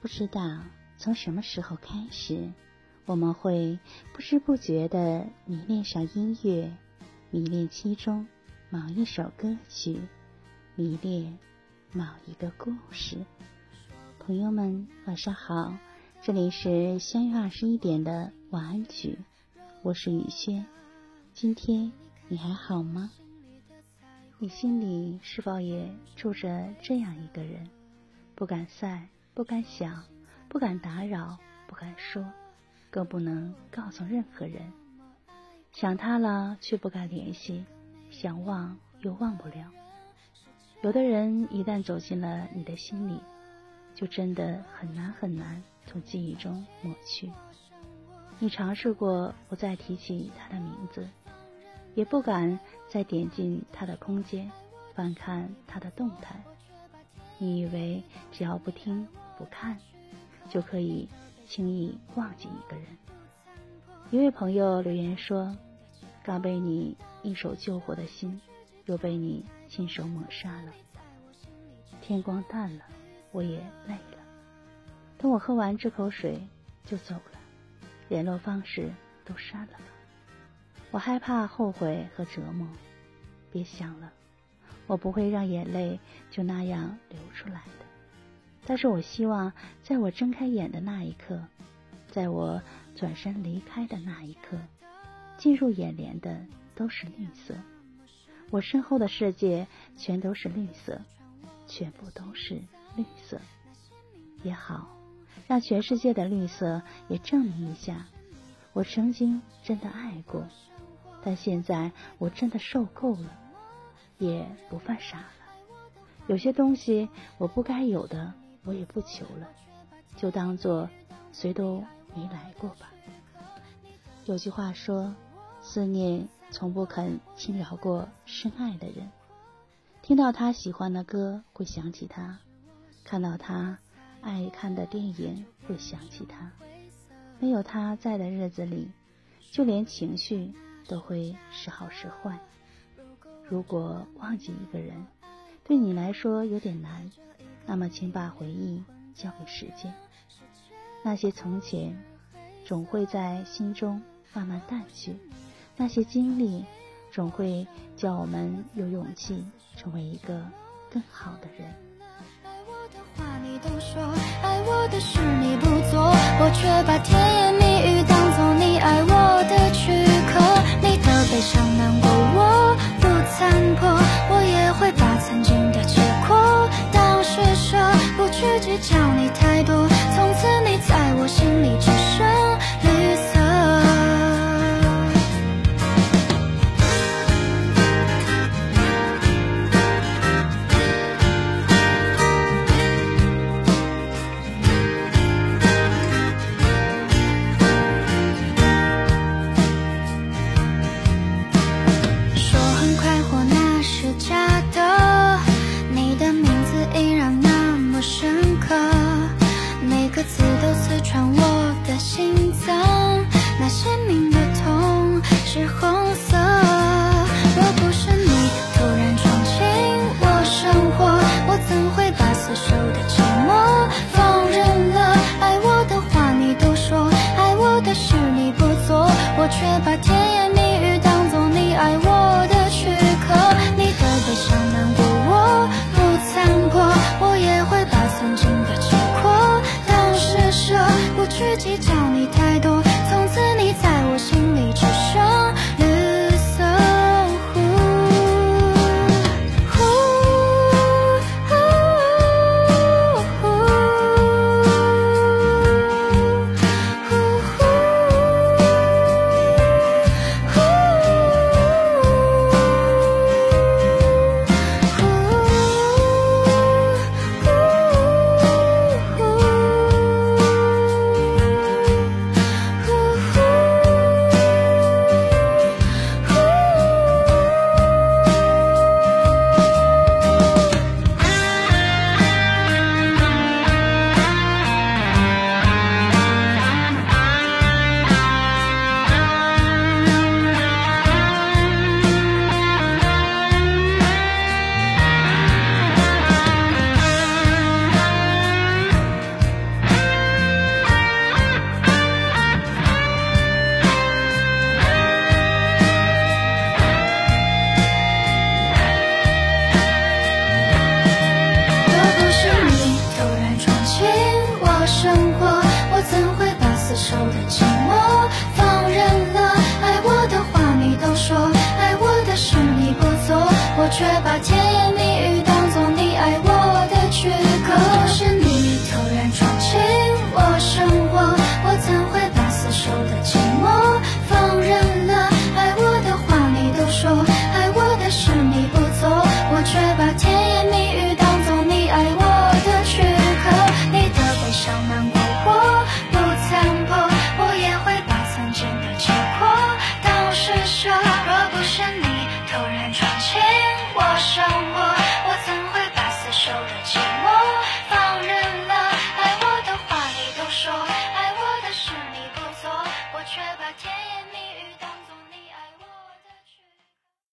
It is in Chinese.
不知道从什么时候开始，我们会不知不觉的迷恋上音乐，迷恋其中某一首歌曲，迷恋某一个故事。朋友们，晚上好，这里是相约二十一点的晚安曲，我是雨轩。今天你还好吗？你心里是否也住着这样一个人？不敢晒。不敢想，不敢打扰，不敢说，更不能告诉任何人。想他了，却不敢联系；想忘，又忘不了。有的人一旦走进了你的心里，就真的很难很难从记忆中抹去。你尝试过不再提起他的名字，也不敢再点进他的空间，翻看他的动态。你以为只要不听？不看，就可以轻易忘记一个人。一位朋友留言说：“刚被你一手救活的心，又被你亲手抹杀了。天光淡了，我也累了。等我喝完这口水就走了，联络方式都删了吧。我害怕后悔和折磨，别想了，我不会让眼泪就那样流出来的。”但是我希望，在我睁开眼的那一刻，在我转身离开的那一刻，进入眼帘的都是绿色。我身后的世界全都是绿色，全部都是绿色。也好，让全世界的绿色也证明一下，我曾经真的爱过，但现在我真的受够了，也不犯傻了。有些东西我不该有的。我也不求了，就当做谁都没来过吧。有句话说，思念从不肯轻饶过深爱的人。听到他喜欢的歌，会想起他；看到他爱看的电影，会想起他。没有他在的日子里，就连情绪都会时好时坏。如果忘记一个人，对你来说有点难。那么，请把回忆交给时间。那些从前，总会在心中慢慢淡去；那些经历，总会叫我们有勇气成为一个更好的人。都说，爱我的事你不做，我却把甜言蜜语当做你爱我的躯壳。你的悲伤难过，我不参破，我也会把曾经的结果当施舍。不去计较你太多，曾经的且过当施舍不去计较却把天。